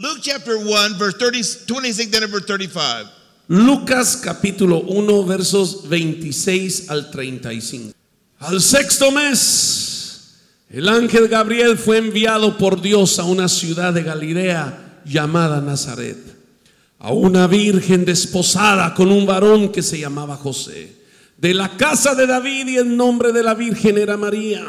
Luke chapter 1, verse 30, 26 down to verse 35. Lucas capítulo 1 versos 26 al 35. Al sexto mes, el ángel Gabriel fue enviado por Dios a una ciudad de Galilea llamada Nazaret, a una virgen desposada con un varón que se llamaba José, de la casa de David y el nombre de la virgen era María.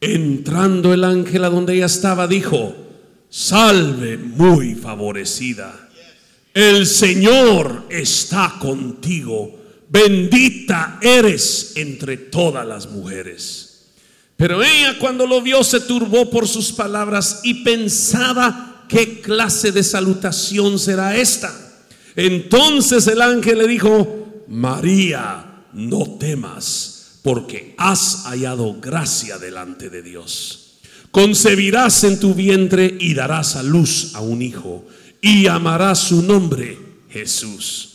Entrando el ángel a donde ella estaba, dijo, salve muy favorecida. El Señor está contigo. Bendita eres entre todas las mujeres. Pero ella cuando lo vio se turbó por sus palabras y pensaba qué clase de salutación será esta. Entonces el ángel le dijo, María, no temas, porque has hallado gracia delante de Dios. Concebirás en tu vientre y darás a luz a un hijo y llamarás su nombre Jesús.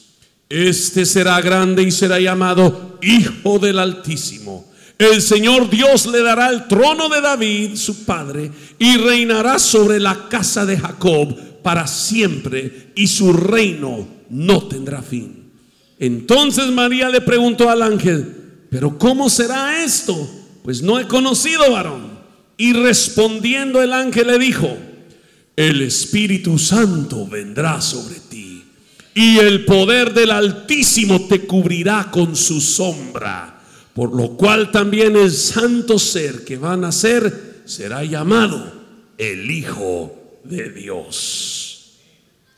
Este será grande y será llamado Hijo del Altísimo. El Señor Dios le dará el trono de David, su padre, y reinará sobre la casa de Jacob para siempre, y su reino no tendrá fin. Entonces María le preguntó al ángel, pero ¿cómo será esto? Pues no he conocido varón. Y respondiendo el ángel le dijo, el Espíritu Santo vendrá sobre ti y el poder del Altísimo te cubrirá con su sombra, por lo cual también el santo ser que va a nacer será llamado el Hijo de Dios.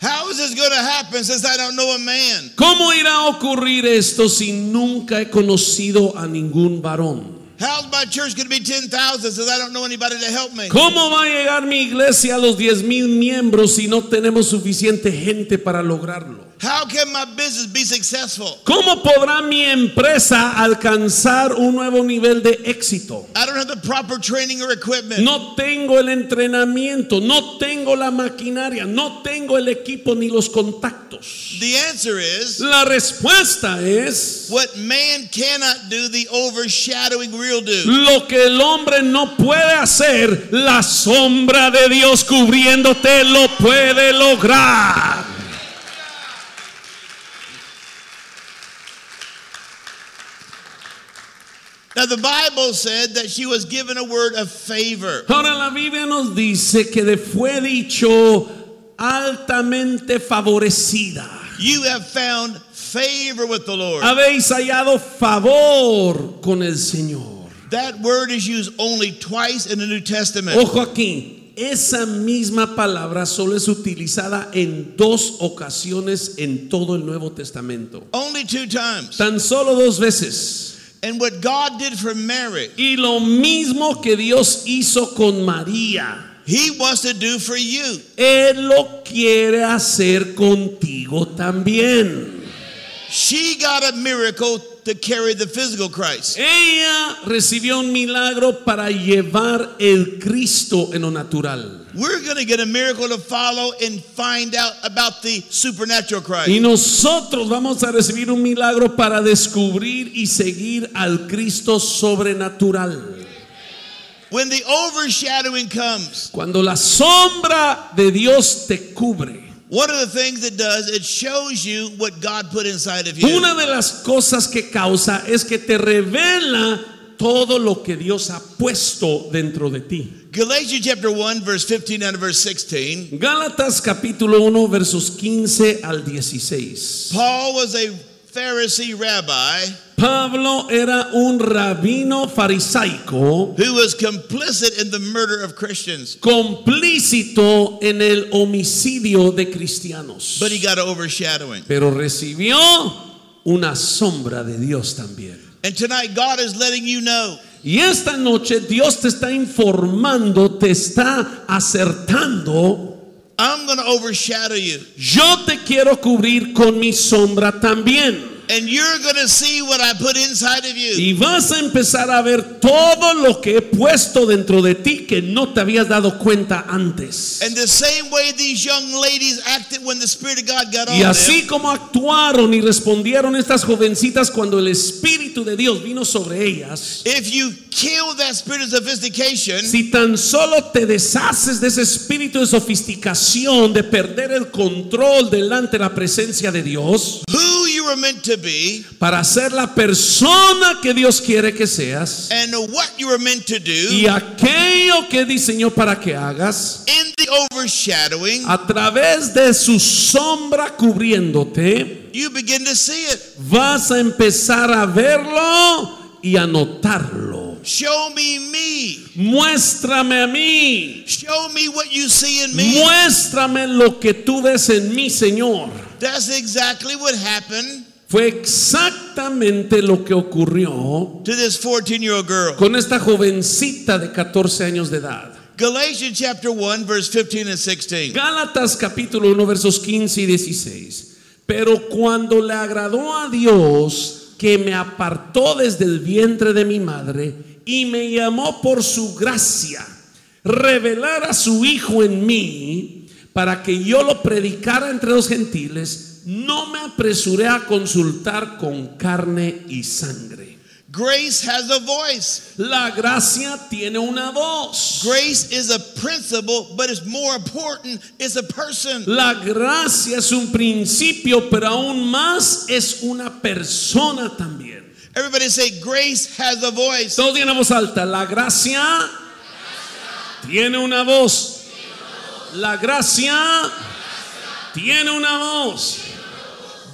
How is this going to happen since I don't know a man? ¿Cómo irá a ocurrir esto si nunca he conocido a ningún varón? How's my church going to be 10,000 since I don't know anybody to help me? ¿Cómo va a llegar mi iglesia a los 10 mil miembros si no tenemos suficiente gente para lograrlo? How can my business be successful? ¿Cómo podrá mi empresa alcanzar un nuevo nivel de éxito? I don't have the proper training or equipment. No tengo el entrenamiento, no tengo la maquinaria, no tengo el equipo ni los contactos. The answer is La respuesta es what man cannot do, the overshadowing do. lo que el hombre no puede hacer, la sombra de Dios cubriéndote lo puede lograr. Now, the Bible said that she was given a word of favor. Ahora la Biblia nos dice que le fue dicho altamente favorecida. You have found favor with the Lord. Habéis hallado favor con el Señor. That word is used only twice in the New Testament. Ojo aquí, esa misma palabra solo es utilizada en dos ocasiones en todo el Nuevo Testamento. Only two times. Tan solo dos veces. And what God did for Mary, Y lo mismo que Dios hizo con María. He wants to do for you. Él lo quiere hacer contigo también. She got a miracle to carry the physical Christ. Ella recibió un milagro para llevar el Cristo en lo natural. We're going to get a miracle to follow and find out about the supernatural Y Christ. nosotros vamos a recibir un milagro para descubrir y seguir al Cristo sobrenatural. When the overshadowing comes, Cuando la sombra de Dios te cubre, one of the things it does, it shows you what God put inside of you. una de las cosas que causa es que te revela todo lo que Dios ha puesto dentro de ti. Galatians chapter 1, verse 15 and verse 16. Gálatas capítulo 1 versos 15 al 16. Paul was a Pharisee rabbi Pablo era un rabino farisaico who was complicit in the murder of Christians, complícito en el homicidio de cristianos. but he got overshadowing. Pero recibió una sombra de Dios también. And tonight, God is letting you know Y esta noche Dios te está informando, te está acertando. I'm overshadow you. Yo te quiero cubrir con mi sombra también. And you're going to see what I put inside of you. Y vas a empezar a ver todo lo que he puesto dentro de ti que no te habías dado cuenta antes. And the same way these young ladies acted when the Spirit of God got on Y así them, como actuaron y respondieron estas jovencitas cuando el Espíritu de Dios vino sobre ellas, if you kill that spirit of sophistication, si tan solo te deshaces de ese espíritu de sofisticación, de perder el control delante de la presencia de Dios, who you were meant to be para ser la persona que Dios quiere que seas and what you were meant to do y aquello que diseñó para que hagas, in the overshadowing, a través de su sombra cubriéndote, you begin to see it. vas a empezar a verlo y a notarlo. Show me me. Muéstrame a mí. Show me what you see in me. Muéstrame lo que tú ves en mí, Señor. That's exactly what happened Fue exactamente lo que ocurrió to this 14 year old girl. con esta jovencita de 14 años de edad. Galatians chapter 1, verse 15 and 16. Gálatas capítulo 1 versos 15 y 16. Pero cuando le agradó a Dios que me apartó desde el vientre de mi madre y me llamó por su gracia, revelar a su Hijo en mí para que yo lo predicara entre los gentiles, no me apresuré a consultar con carne y sangre. Grace has a voice. La gracia tiene una voz. Grace is a principle, but it's more important, it's a person. La gracia es un principio, pero aún más es una persona también. Everybody say, Grace has a voice. Todos digan voz alta, la gracia tiene una voz. La gracia tiene una voz.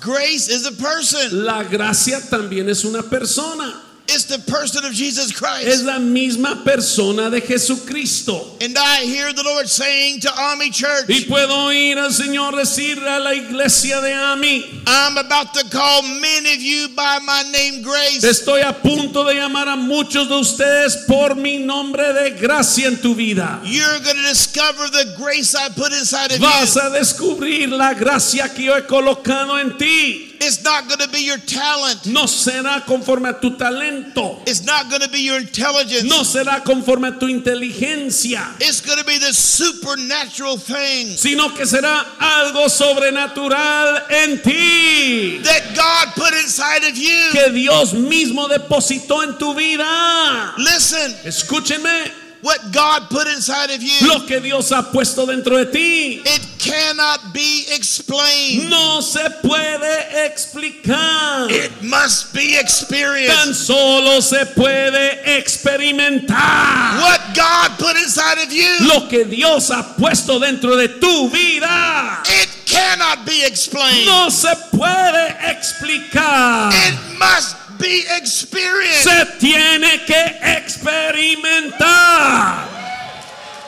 Grace is a person. La gracia también es una persona. It's the person of Jesus Es Christ. la misma persona de Jesucristo. And I hear the Lord saying to Army Church, Y puedo oír al Señor decir a la iglesia de Ami, I'm about to call many of you by my name Grace. estoy a punto de llamar a muchos de ustedes por mi nombre de gracia en tu vida. You're going to discover the grace I put inside of Vas you. a descubrir la gracia que yo he colocado en ti. It's not going to be your talent. No será conforme a tu talento. It's not going to be your intelligence. No será conforme a tu inteligencia. It's going to be the supernatural thing Sino que será algo sobrenatural en ti. that God put inside of you. Que Dios mismo depositó en tu vida. Listen, Escúchenme. What God put inside of you, Lo que Dios ha puesto dentro de ti. it cannot be explained. No se puede explicar. It must be Tan experienced. solo se puede experimentar. What God put inside of you, Lo que Dios ha puesto dentro de tu vida. it cannot be explained. No se puede explicar. It must be experienced Se tiene que experimentar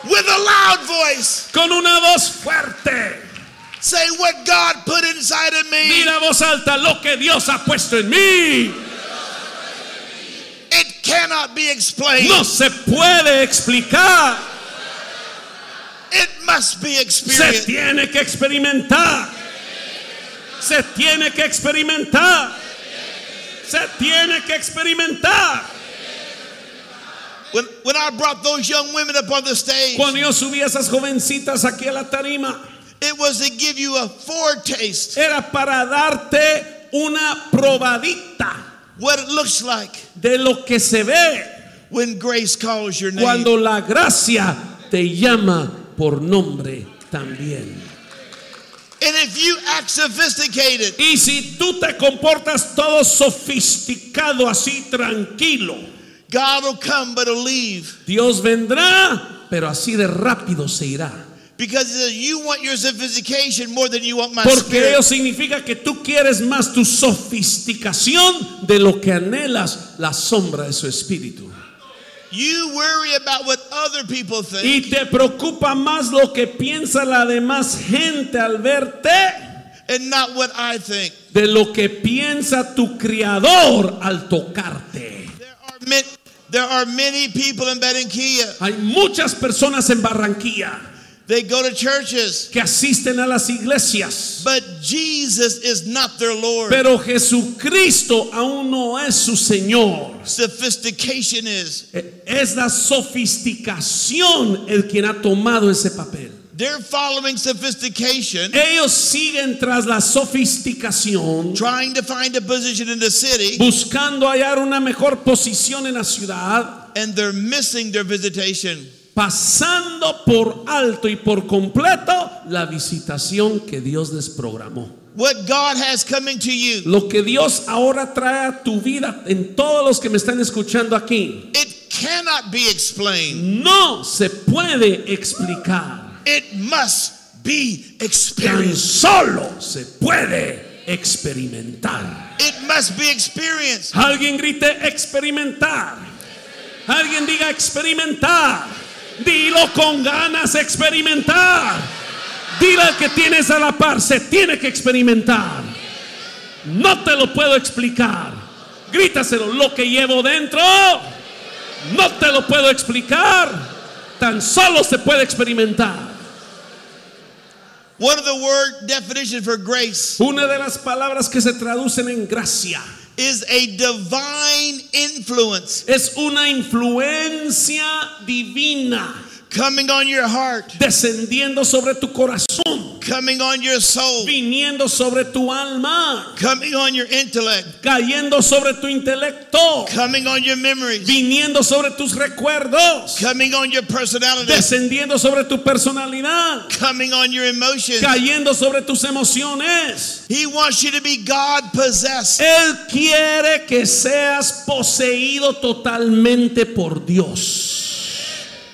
with a loud voice. con una voz fuerte. Say what God put inside of me. Mira voz alta lo que Dios ha puesto en mí. It cannot be explained. No se puede explicar. It must be Se experienced. tiene que experimentar. Se tiene que experimentar. Se tiene que experimentar. When, when I brought those young women up on the stage, Cuando yo subí a esas jovencitas aquí a la tarima, it was to give you a foretaste era para darte una probadita what it looks like de lo que se ve when grace calls your name. cuando la gracia te llama por nombre también. And if you act sophisticated, Y si tú te comportas todo sofisticado, así tranquilo, God will come but will leave. Dios vendrá, pero así de rápido se irá. Because he says, you want your sophistication more than you want my Porque spirit. ello significa que tú quieres más tu sofisticación de lo que anhelas la sombra de su espíritu. You worry about what other people think Y te preocupa más lo que piensa la demás gente al verte and not what I think. de lo que piensa tu criador al tocarte. There are many, there are many people in Betanquia Hay muchas personas en Barranquilla They go to churches, que asisten a las iglesias. but Jesus is not their Lord. Pero Jesucristo aún no es su Señor. Sophistication is. Es la sofisticación el quien ha tomado ese papel. They're following sophistication, Ellos siguen tras la sofisticación, trying to find a position in the city, buscando hallar una mejor posición en la ciudad, and they're missing their visitation. Pasando por alto y por completo la visitación que Dios les programó. What God has coming to you, Lo que Dios ahora trae a tu vida, en todos los que me están escuchando aquí, it cannot be explained. no se puede explicar. It must be Tan experienced. solo se puede experimentar. It must be experienced. Alguien grite experimentar. Alguien diga experimentar. Dilo con ganas experimentar. Dile al que tienes a la par, se tiene que experimentar. No te lo puedo explicar. Grítaselo, lo que llevo dentro. No te lo puedo explicar. Tan solo se puede experimentar. One of the word definitions for grace Una de las palabras que se traducen en gracia is a divine influence. Es una influencia divina coming on your heart, descendiendo sobre tu corazón, coming on your soul, viniendo sobre tu alma, coming on your intellect, cayendo sobre tu intelecto, coming on your memories, viniendo sobre tus recuerdos, coming on your personality, descendiendo sobre tu personalidad, coming on your emotions. cayendo sobre tus emociones. He wants you to be God possessed. Él quiere que seas poseído totalmente por Dios.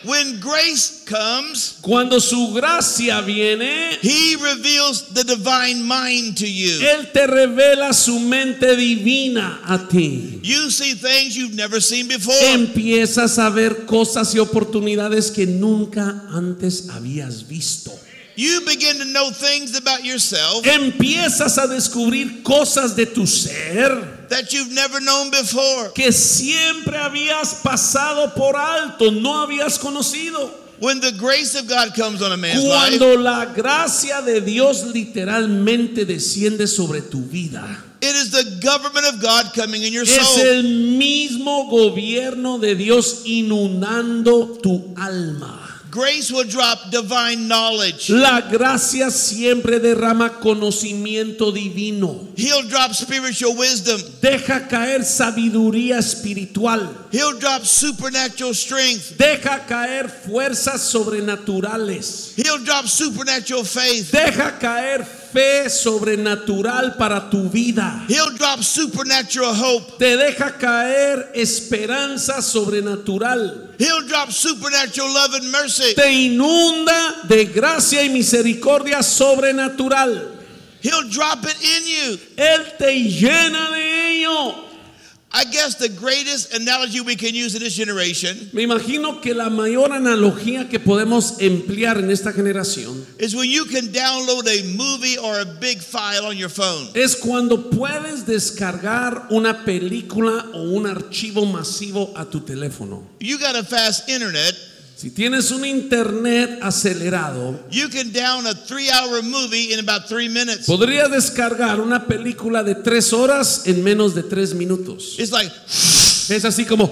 When grace comes, Cuando su gracia viene, He reveals the divine mind to you. Él te revela su mente divina a ti. You see things you've never seen before. Empiezas a ver cosas y oportunidades que nunca antes habías visto. You begin to know things about yourself Empiezas a descubrir cosas de tu ser that you've never known before. que siempre habías pasado por alto, no habías conocido. When the grace of God comes on a man's life, Cuando la gracia de Dios literalmente desciende sobre tu vida. it is the government of God coming in your Es soul. el mismo gobierno de Dios inundando tu alma. Grace will drop divine knowledge. La gracia siempre derrama conocimiento divino. He'll drop spiritual wisdom. Deja caer sabiduría espiritual. He'll drop supernatural strength. Deja caer fuerzas sobrenaturales. He'll drop supernatural faith. Deja caer fe sobrenatural para tu vida. He'll drop supernatural hope. Te deja caer esperanza sobrenatural. He'll drop supernatural love and mercy. Te inunda de gracia y misericordia sobrenatural. He'll drop it in you. Él te llena de ello. I guess the greatest analogy we can use in this generation Me imagino que la mayor analogía que podemos emplear en esta generación is when you can download a movie or a big file on your phone. es cuando puedes descargar una película o un archivo masivo a tu teléfono. You got a fast internet. Si tienes un internet acelerado, You can down a three hour movie in about three minutes. podrías descargar una película de tres horas en menos de tres minutos. It's like Es así como,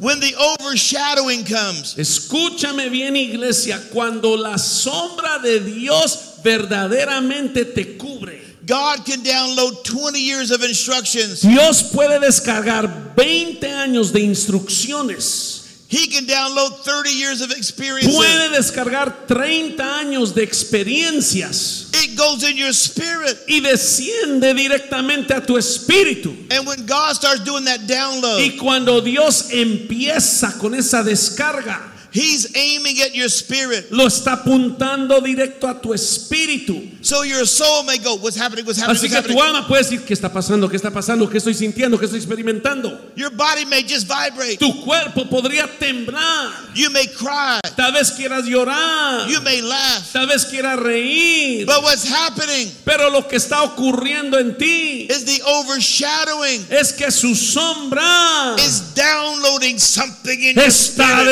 when the overshadowing comes, escúchame bien iglesia, cuando la sombra de Dios verdaderamente te cubre. God can download 20 years of instructions. Dios puede descargar 20 años de instrucciones. He can download 30 years of experience. Puede descargar 30 años de experiencias It goes in your spirit. y desciende directamente a tu espíritu. And when God starts doing that download, Y cuando Dios empieza con esa descarga, He's aiming at your spirit. lo está apuntando directo a tu espíritu. So your soul may go, What's happening? What's happening? Así What's que tu happening? alma puede decir, ¿qué está pasando? ¿Qué está pasando? ¿Qué estoy sintiendo? ¿Qué estoy experimentando? Your body may just vibrate. Tu cuerpo podría temblar. You may cry. Tal vez quieras llorar. You may laugh. Tal vez quieras reír. But what's happening Pero lo que está ocurriendo en ti is the overshadowing es que su sombra is downloading something in your está spirit.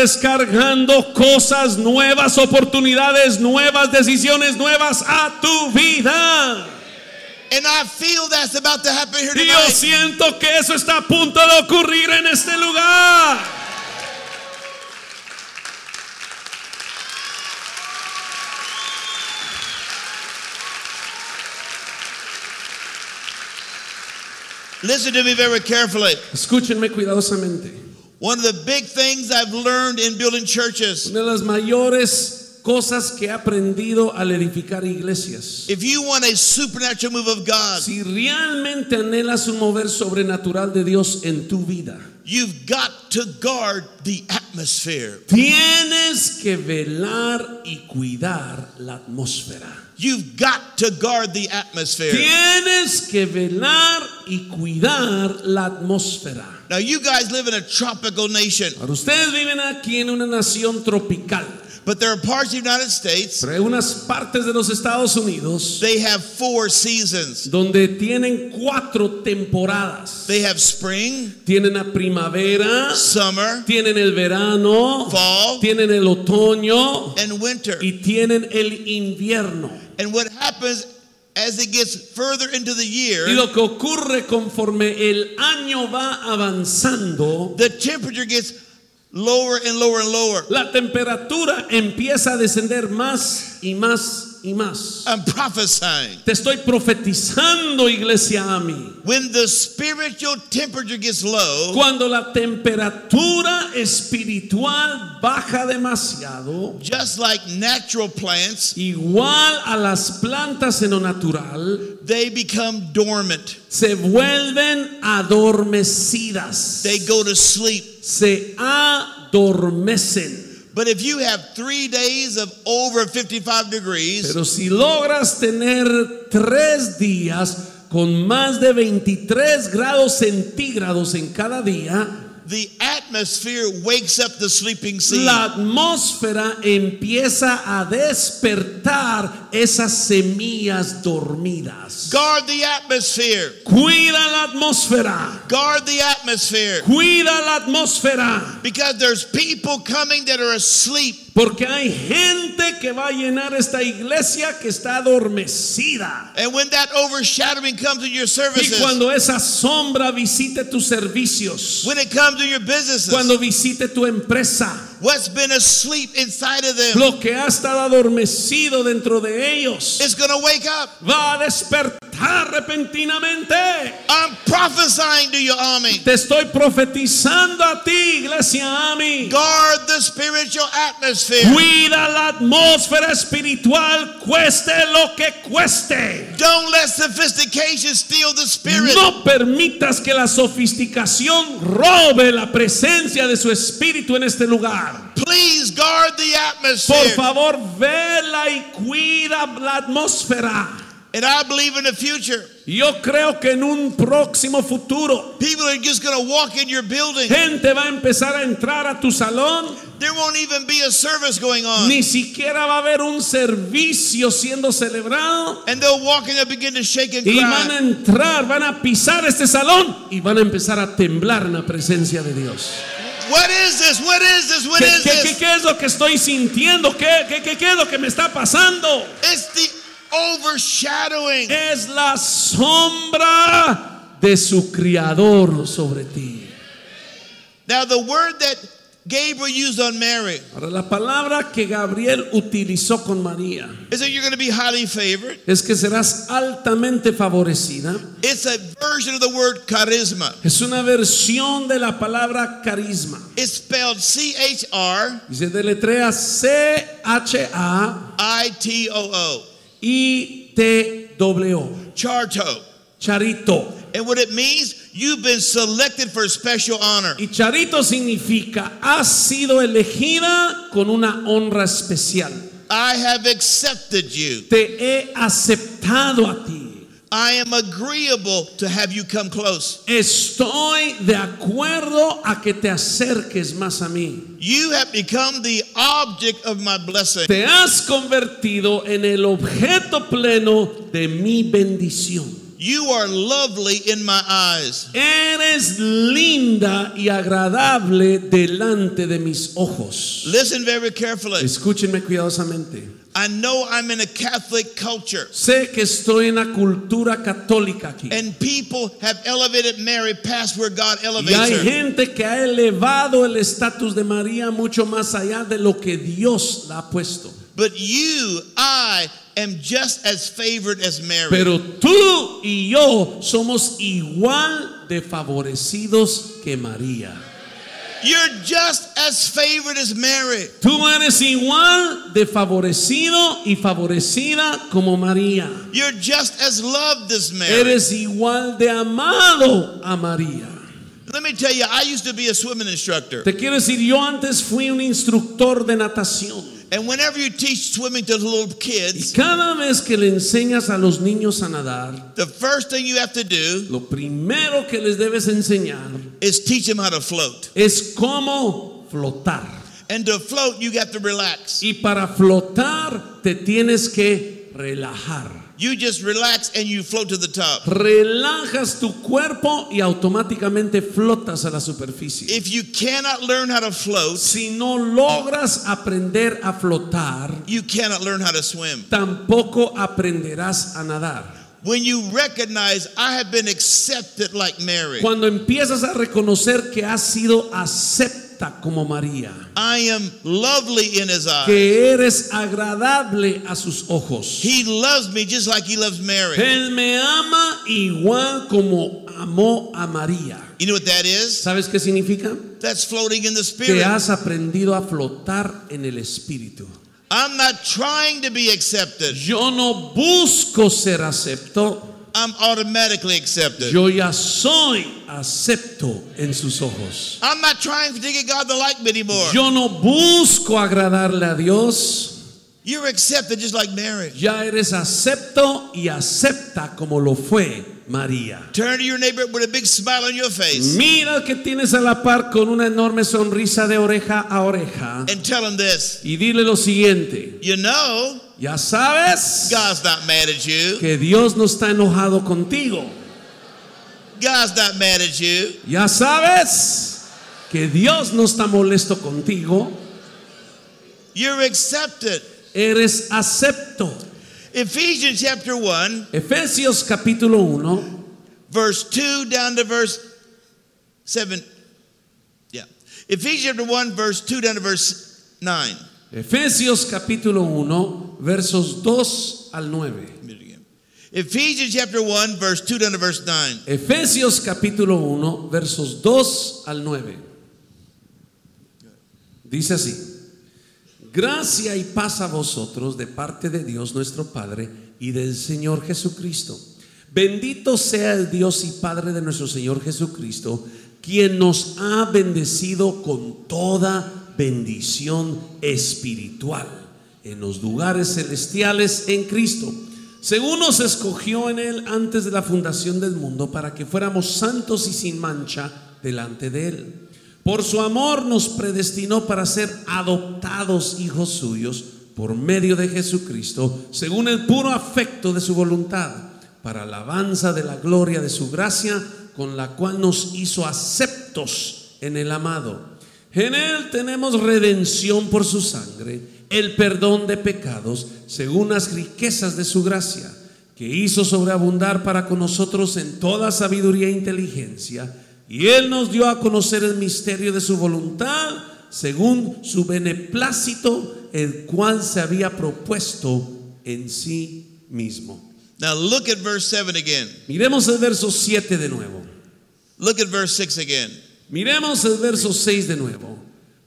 Cosas nuevas, oportunidades nuevas, decisiones nuevas a tu vida. And I feel that's about to happen here Y yo tonight. siento que eso está a punto de ocurrir en este lugar. Listen to me very carefully. Escúchenme cuidadosamente. One of the big things I've learned in building churches, Una de las mayores cosas que he aprendido al edificar iglesias. if you want a supernatural move of God, Si realmente anhelas un mover sobrenatural de Dios en tu vida, you've got to guard the atmosphere. tienes que velar y cuidar la atmósfera. You've got to guard the atmosphere. Tienes que velar y cuidar la atmósfera. Now, you guys live in a tropical nation, Ahora ustedes viven aquí en una nación tropical, but there are parts of the United States, pero hay unas partes de los Estados Unidos they have four seasons. donde tienen cuatro temporadas. They have spring, Tienen la primavera, summer, tienen el verano, fall, tienen el otoño and winter. y tienen el invierno. And what happens as it gets further into the Y year, lo que ocurre conforme el año va avanzando, the temperature gets lower and lower and lower. la temperatura empieza a descender más y más y más. I'm prophesying. Te estoy profetizando, iglesia a mí. When the spiritual temperature gets low, Cuando la temperatura espiritual baja demasiado, just like natural plants, igual a las plantas en lo natural, they become dormant. se vuelven adormecidas, They go to sleep. se adormecen. But if you have three days of over 55 degrees, Pero si logras tener tres días con más de 23 grados centígrados en cada día, the atmosphere wakes up the sleeping seed. la atmósfera empieza a despertar esas semillas dormidas. Guard the atmosphere. Cuida la atmósfera. Guard the atmosphere. Cuida la atmósfera. Because there's people coming that are asleep. Porque hay gente que va a llenar esta iglesia que está adormecida. And when that overshadowing comes in your Y services, cuando esa sombra visite tus servicios, when it comes to your businesses, cuando visite tu empresa, what's been asleep inside of them lo que ha estado adormecido dentro de ellos is going to wake up. va a despertar repentinamente. I'm prophesying to you, army. Te estoy profetizando a ti, iglesia Ami. Guard the spiritual atmosphere. Cuida la atmósfera espiritual, cueste lo que cueste. Don't let sophistication steal the spirit. No permitas que la sofisticación robe la presencia de su espíritu en este lugar. Please guard the Por atmosphere. favor, vela y cuida la atmósfera. And I believe in the future. Yo creo que en un próximo futuro, People are just going to walk in your building. gente va a empezar a entrar a tu salón. There won't even be a service going on. Ni siquiera va a haber un servicio siendo celebrado. And they'll walk in and begin to shake and Y van a cry. entrar, van a pisar este salón y van a empezar a temblar en la presencia de Dios. What is this? What is this? What ¿Qué, is qué- qué- this? qué es lo que estoy sintiendo? ¿Qué, qué, qué- qué es lo que me está pasando? It's the overshadowing. Es la sombra de su criador sobre ti. Now, the word that Gabriel used on Mary Ahora, la palabra que Gabriel utilizó con María is that you're going to be highly favored. es que serás altamente favorecida. It's a version of the word charisma. Es una versión de la palabra carisma. It's spelled C H R Y se deletrea C-H-A-I-T-W. I T O O. Charto. Charito. And what it means, you've been selected for special honor. Y Charito significa, has sido elegida con una honra especial. I have accepted you. Te he aceptado a ti. I am agreeable to have you come close. Estoy de acuerdo a que te acerques más a mí. You have become the object of my blessing. Te has convertido en el objeto pleno de mi bendición. You are lovely in my eyes. Eres linda y agradable delante de mis ojos. Listen very carefully. Escúchenme cuidadosamente. I know I'm in a Catholic culture, Sé que estoy en la cultura católica aquí. and people have elevated Mary past where God Y elevates hay her. gente que ha elevado el estatus de María mucho más allá de lo que Dios la ha puesto. But you, I, am just as favored as Mary. Pero tú y yo somos igual de favorecidos que María. You're just as favored as Mary. Tú eres igual de favorecido y favorecida como María. You're just as loved as Mary. Eres igual de amado a María. Let me tell you, I used to be a swimming instructor. Te quiero decir, yo antes fui un instructor de natación. And whenever you teach swimming to little Y kids, cada vez que le enseñas a los niños a nadar, the first thing you have to do lo primero que les debes enseñar is teach them how to float. es cómo flotar. And to float, you got to relax. Y para flotar te tienes que relajar. You just relax and you float to the top. Relajas tu cuerpo y automáticamente flotas a la superficie. If you cannot learn how to float, Si no logras aprender a flotar, you cannot learn how to swim. tampoco aprenderás a nadar. When you recognize I have been accepted like Mary, Cuando empiezas a reconocer que has sido acepta como María, I am lovely in his eyes. que eres agradable a sus ojos. He loves me just like he loves Mary. Él me ama igual como amó a María. You know what that is? ¿Sabes qué significa? That's floating in the Que spirit. has aprendido a flotar en el espíritu. I'm not trying to be accepted. Yo no busco ser acepto, I'm automatically accepted. yo ya soy acepto en sus ojos. I'm not trying to get God to like me anymore. Yo no busco agradarle a Dios. You're accepted just like Mary. Ya eres acepto y acepta como lo fue María. Turn to your neighbor with a big smile on your face Mira que tienes a la par con una enorme sonrisa de oreja a oreja and tell him this. y dile lo siguiente. You know, Ya sabes God's not mad at you. que Dios no está enojado contigo. God's not mad at you. Ya sabes que Dios no está molesto contigo. You're accepted. Eres acepto. Ephesians chapter 1, Efesios capítulo 1, verse 2 down to verse 7. Yeah. Ephesians chapter 1, verse 2 down to verse 9. Efesios capítulo 1, versos 2 al 9. Let me do it again. Ephesians chapter 1, verse 2 down to verse 9. Efesios capítulo 1, versos 2 al 9. Dice así. Gracia y paz a vosotros de parte de Dios nuestro Padre y del Señor Jesucristo. Bendito sea el Dios y Padre de nuestro Señor Jesucristo, quien nos ha bendecido con toda bendición espiritual en los lugares celestiales en Cristo, según nos escogió en Él antes de la fundación del mundo para que fuéramos santos y sin mancha delante de Él. Por su amor nos predestinó para ser adoptados hijos suyos por medio de Jesucristo, según el puro afecto de su voluntad, para alabanza de la gloria de su gracia, con la cual nos hizo aceptos en el amado. En él tenemos redención por su sangre, el perdón de pecados, según las riquezas de su gracia, que hizo sobreabundar para con nosotros en toda sabiduría e inteligencia y Él nos dio a conocer el misterio de su voluntad según su beneplácito, el cual se había propuesto en sí mismo. Now look at verse 7 again. Miremos el verso 7 de nuevo. Look at verse 6 again. Miremos el verso 6 de nuevo.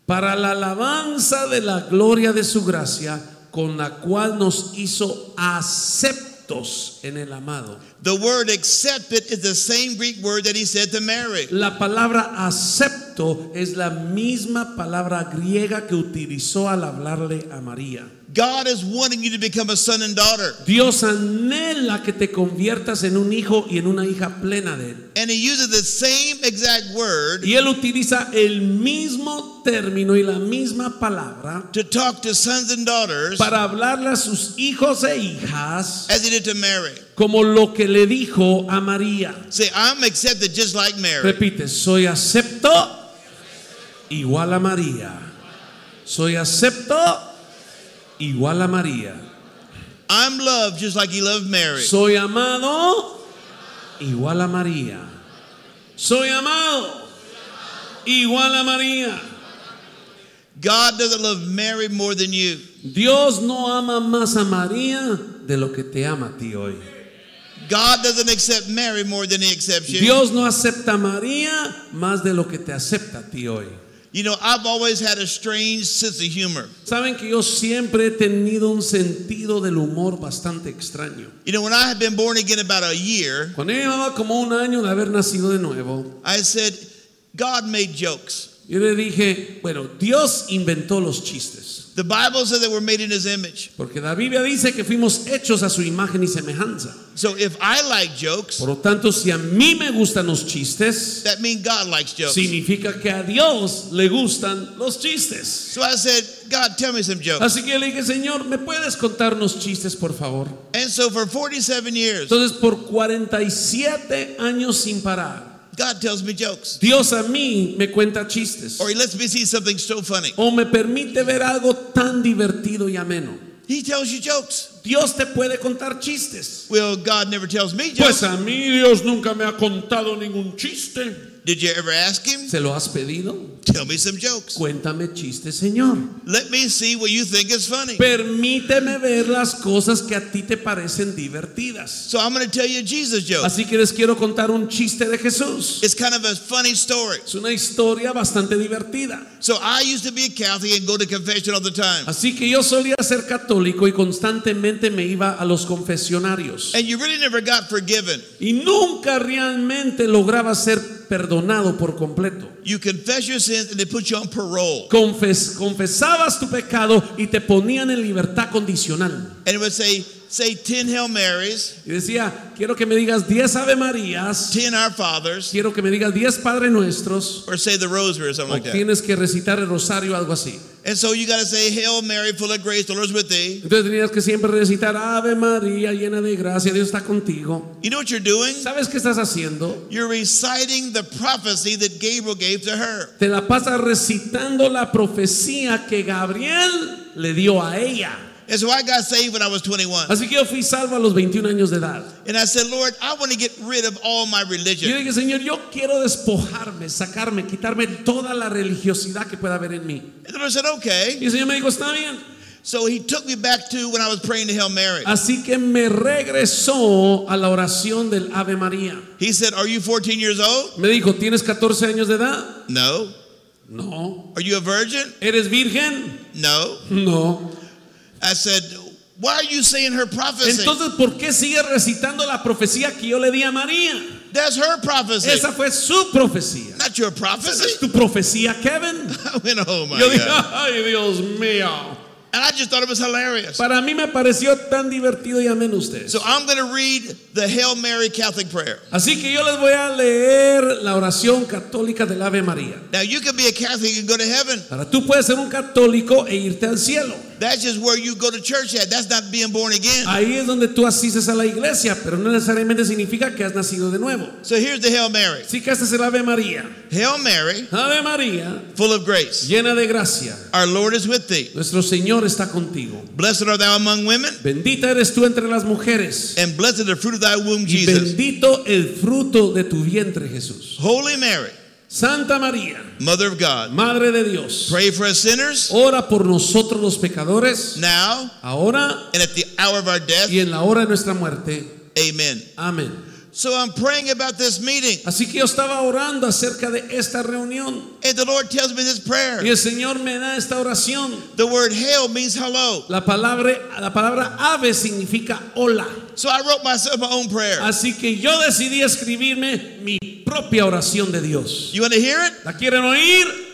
Para la alabanza de la gloria de su gracia, con la cual nos hizo aceptos en el amado. The word accepted is the same Greek word that he said to Mary. La palabra acepto es la misma palabra griega que utilizó al hablarle a María. God is wanting you to become a son and daughter. Dios anhela que te conviertas en un hijo y en una hija plena de Él. And he uses the same exact word Y Él utiliza el mismo término y la misma palabra to talk to sons and daughters para hablarle a sus hijos e hijas as he did to Mary. como lo que le dijo a María. Say, I'm accepted just like Mary. Repite, soy acepto igual a María. Soy acepto igual a María. I'm loved just like he loved Mary. Soy amado igual a María. Soy amado igual a María. God doesn't love Mary more than you. Dios no ama más a María de lo que te ama a ti hoy. God doesn't accept Mary more than he accepts you. Dios no acepta a María más de lo que te acepta a ti hoy. You know, I've always had a strange sense of humor. Saben que yo siempre he tenido un sentido del humor bastante extraño. You know, when I had been born again about a year, Cuando yo llevaba como un año de haber nacido de nuevo, I said, God made jokes. Yo le dije, bueno, Dios inventó los chistes. The Bible says that we're made in his image. Porque la Biblia dice que fuimos hechos a su imagen y semejanza. So if I like jokes, Por lo tanto, si a mí me gustan los chistes, that means God likes jokes. significa que a Dios le gustan los chistes. So I said, God, tell me some jokes. Así que le dije, Señor, ¿me puedes contar unos chistes, por favor? And so for 47 years, Entonces, por 47 años sin parar, God tells me jokes. Dios a mí me cuenta chistes. Or he lets me see something so funny. O me permite ver algo tan divertido y ameno. He tells you jokes. Dios te puede contar chistes. Well, God never tells me jokes. Pues a mí Dios nunca me ha contado ningún chiste. Did you ever ask him? ¿Se lo has pedido? Tell me some jokes. Cuéntame chistes, Señor. Let me see what you think is funny. Permíteme ver las cosas que a ti te parecen divertidas. So I'm going to tell you Jesus joke. Así que les quiero contar un chiste de Jesús. It's kind of a funny story. Es una historia bastante divertida. So I used to be a Catholic and go to confession all the time. Así que yo solía ser católico y constantemente me iba a los confesionarios. And you really never got forgiven. Y nunca realmente lograba ser perdonado por completo. You confess your sins and they put you on parole. Confes- confesabas tu pecado y te ponían en libertad condicional. And it would say, say 10 Hail Marys, Y decía, quiero que me digas 10 Ave Marías, 10 Our Fathers, quiero que me digas 10 Padre Nuestros, or say the Rosary or something o like that. tienes que recitar el rosario, algo así. And so you got to say, Hail Mary, full of grace, the Lord is with thee. Entonces tenías que siempre recitar Ave María, llena de gracia, Dios está contigo. You know what you're doing? ¿Sabes qué estás haciendo? You're reciting the prophecy that Gabriel gave to her. Te la pasas recitando la profecía que Gabriel le dio a ella. And so I got saved when I was 21. Así que yo fui salvo a los 21 años de edad. And I said, Lord, I want to get rid of all my Y yo dije, Señor, yo quiero despojarme, sacarme, quitarme toda la religiosidad que pueda haber en mí. And the Lord said, okay. Y el Señor me dijo, está bien. So he took me back to when I was praying to Hail Mary. Así que me regresó a la oración del Ave María. He said, Are you 14 years old? Me dijo, ¿tienes 14 años de edad? No. No. Are you a virgin? ¿Eres virgen? No. No. I said, Why are you saying her prophecy? Entonces, ¿por qué sigue recitando la profecía que yo le di a María? That's her prophecy. Esa fue su profecía. Not your ¿Es prophecy. tu profecía, Kevin? I went, Oh my Yo dije, God. ay Dios mío. And I just thought it was hilarious. Para mí me pareció tan divertido y ameno ustedes. So I'm going to read the Hail Mary Catholic prayer. Así que yo les voy a leer la oración católica del Ave María. Now, you can be a Catholic and go to heaven. Ahora tú puedes ser un católico e irte al cielo. That's just where you go to church at. That's not being born again. Ahí es donde tú asistes a la iglesia, pero no necesariamente significa que has nacido de nuevo. So here's the Hail Mary Sí que este es el Ave María. Hail Mary, Ave María, full of grace. llena de gracia. Our Lord is with thee. Nuestro Señor está contigo. Blessed art thou among women, Bendita eres tú entre las mujeres. and blessed the fruit of thy womb, Y Jesus. bendito el fruto de tu vientre, Jesús. Holy Mary, Santa María, Mother of God, Madre de Dios, pray for us sinners ora por nosotros los pecadores, now ahora and at the hour of our death. y en la hora de nuestra muerte. Amen. Amén. So I'm praying about this meeting, Así que yo estaba orando acerca de esta reunión and the Lord tells me this y prayer. el Señor me da esta oración. The word hail means hello. La palabra, la palabra ave significa hola. So I wrote myself my own prayer. Así que yo decidí escribirme mi propia oración de Dios. You want to hear it? ¿La quieren oír?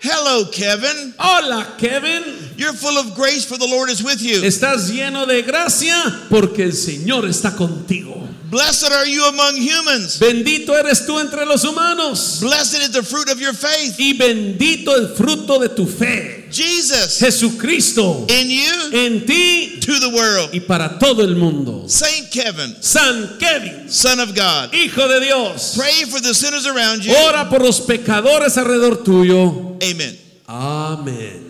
Hello, Kevin. Hola, Kevin. You're full of grace, for the Lord is with you. Estás lleno de gracia porque el Señor está contigo. Blessed are you among humans. Bendito eres tú entre los humanos Blessed is the fruit of your faith. y bendito el fruto de tu fe. Jesus Jesucristo in you en ti to the world. y para todo el mundo. Saint Kevin, San Kevin, Son of God. Hijo de Dios, Pray for the sinners around you. ora por los pecadores alrededor tuyo. Amen. Amén.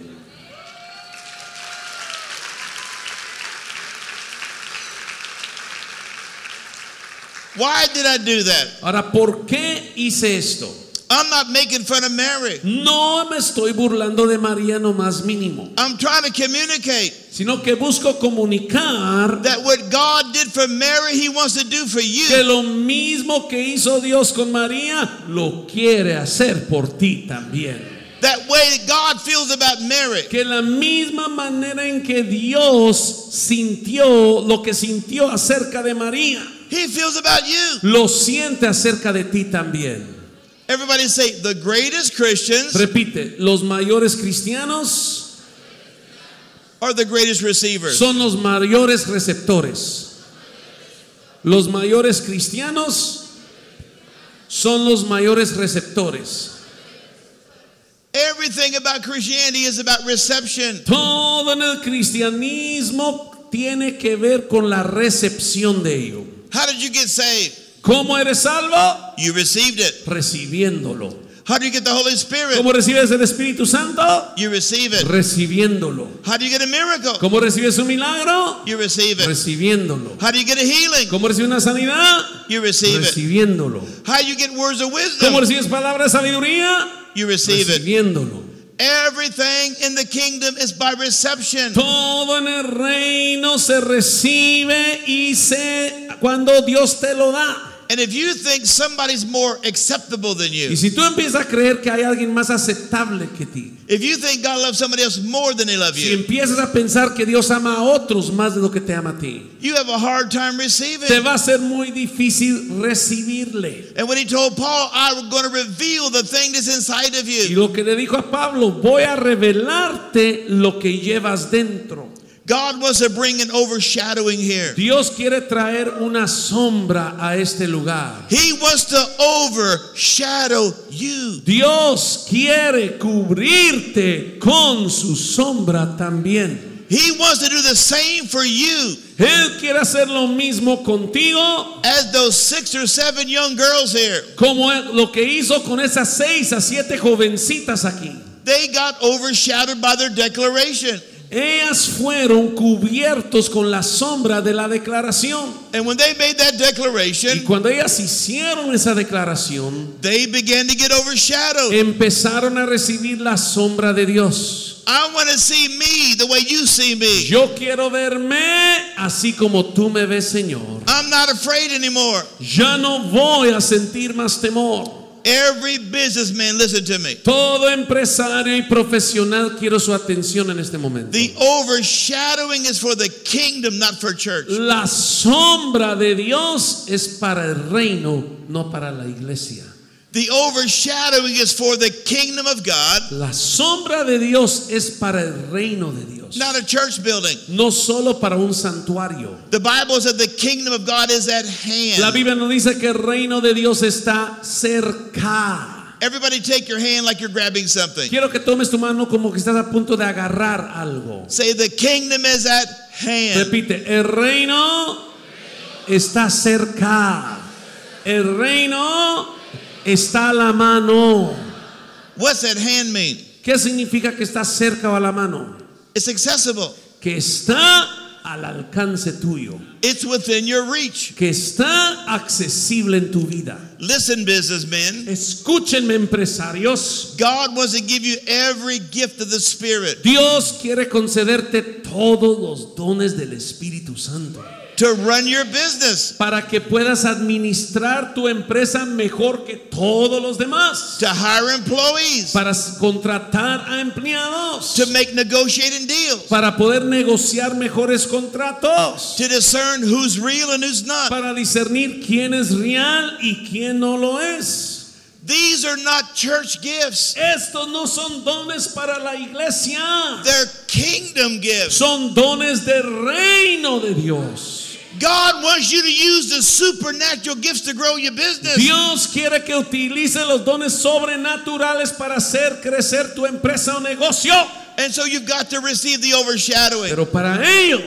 Why did I do that? Ahora, ¿por qué hice esto? I'm not making fun of Mary. No me estoy burlando de María no más mínimo, I'm trying to communicate sino que busco comunicar that what God did for Mary, He wants to do for que you. lo mismo que hizo Dios con María, lo quiere hacer por ti también. That way God feels about Mary. Que la misma manera en que Dios sintió lo que sintió acerca de María, He feels about you. lo siente acerca de ti también. Everybody say, the greatest Christians Repite, los mayores cristianos are the greatest receivers. son los mayores receptores. Los mayores cristianos son los mayores receptores. Everything about Christianity is about reception. Todo en el cristianismo tiene que ver con la recepción de ello. How did you get saved? ¿Cómo eres salvo? You received it. Recibiéndolo. How do you get the Holy Spirit? ¿Cómo recibes el Espíritu Santo? You receive it. Recibiéndolo. How do you get a miracle? ¿Cómo recibes un milagro? You receive it. Recibiéndolo. How do you get a healing? ¿Cómo recibes una sanidad? You receive it. Recibiéndolo. How do you get words of ¿Cómo wisdom? recibes palabras de sabiduría? You receive it. Recibiéndolo. Everything in the kingdom is by reception. Todo en el reino se recibe y se cuando Dios te lo da. And if you think somebody's more acceptable than Y you, si tú empiezas a creer que hay alguien más aceptable que ti, if you think God loves somebody else more than they love si you, empiezas a pensar que Dios ama a otros más de lo que te ama a ti, you have a hard time te receiving. va a ser muy difícil recibirle. And when he told Paul, I'm going to reveal the thing that's inside of Y you, lo que le dijo a Pablo, voy a revelarte lo que llevas dentro. God wants to bring an overshadowing here. Dios quiere traer una sombra a este lugar. He wants to overshadow you. Dios quiere cubrirte con su sombra también. He wants to do the same for you Él quiere hacer lo mismo contigo as those six or seven young girls here. como lo que hizo con esas seis a siete jovencitas aquí. They got overshadowed by their declaration. Ellas fueron cubiertos con la sombra de la declaración. And when they made that Y cuando ellas hicieron esa declaración, they began to get overshadowed. empezaron a recibir la sombra de Dios. I want to see me the way you see me. Yo quiero verme así como tú me ves, Señor. I'm not afraid anymore. Ya no voy a sentir más temor. Every businessman, listen to me. Todo empresario y profesional quiero su atención en este momento. The overshadowing is for the kingdom, not for church. La sombra de Dios es para el reino, no para la iglesia. The overshadowing is for the kingdom of God, La sombra de Dios es para el reino de Dios, not a church building. no solo para un santuario. The Bible says the kingdom of God is at hand. La. Biblia nos dice que el reino de Dios está cerca. Everybody take your hand like you're grabbing something. Quiero que tomes tu mano como que estás a punto de agarrar algo. Say the kingdom is at hand. Repite, el reino está cerca. El reino está a la mano. What's at hand mean? ¿Qué significa que está cerca o a la mano? It's accessible. Que está al alcance tuyo. It's within your reach. Que está accesible en tu vida. Listen, businessmen. Escúchenme empresarios. God wants to give you every gift of the Spirit Dios quiere concederte todos los dones del Espíritu Santo to run your business, para que puedas administrar tu empresa mejor que todos los demás, to hire employees, para contratar a empleados, to make negotiating deals, para poder negociar mejores contratos, to discern who's real and who's not. para discernir quién es real y quién no lo es. These are not church gifts, Estos no son dones para la iglesia. they're kingdom gifts. Son dones del reino de Dios. God wants you to use the supernatural gifts to grow your business. Dios quiere que utilice los dones sobrenaturales para hacer crecer tu empresa o negocio. And so you've got to receive the overshadowing. Pero para ello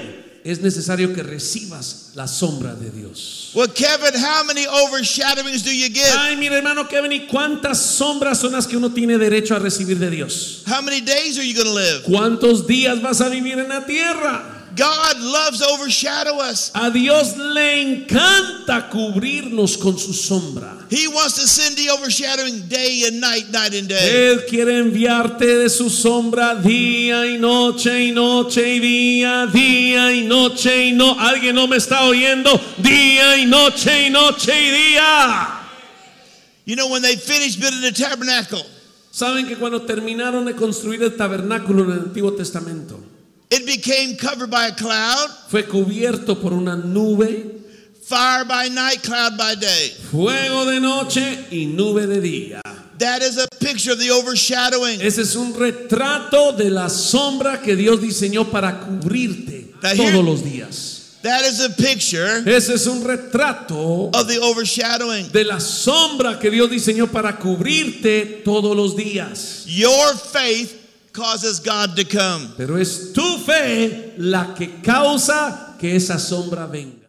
es necesario que recibas la sombra de Dios. Well, Kevin, how many overshadowings do you get? Ay, mire hermano Kevin, ¿y cuántas sombras son las que uno tiene derecho a recibir de Dios? How many days are you going to live? ¿Cuántos días vas a vivir en la tierra? God loves to overshadow us. A Dios le encanta cubrirnos con su sombra. He wants to send the overshadowing day and night, night and day. Él quiere enviarte de su sombra día y noche y noche y día, día y noche y no. Alguien no me está oyendo. Día y noche y noche y día. You know, when they finished building the tabernacle, Saben que cuando terminaron de construir el tabernáculo en el Antiguo Testamento, it became covered by a cloud, fue cubierto por una nube, fire by night, cloud by day. fuego de noche y nube de día. That is a picture of the overshadowing. Ese es un retrato de la sombra que Dios diseñó para cubrirte here- todos los días. That is a picture Ese es un retrato of the overshadowing. de la sombra que Dios diseñó para cubrirte todos los días. Your faith causes God to come. Pero es tu fe la que causa que esa sombra venga.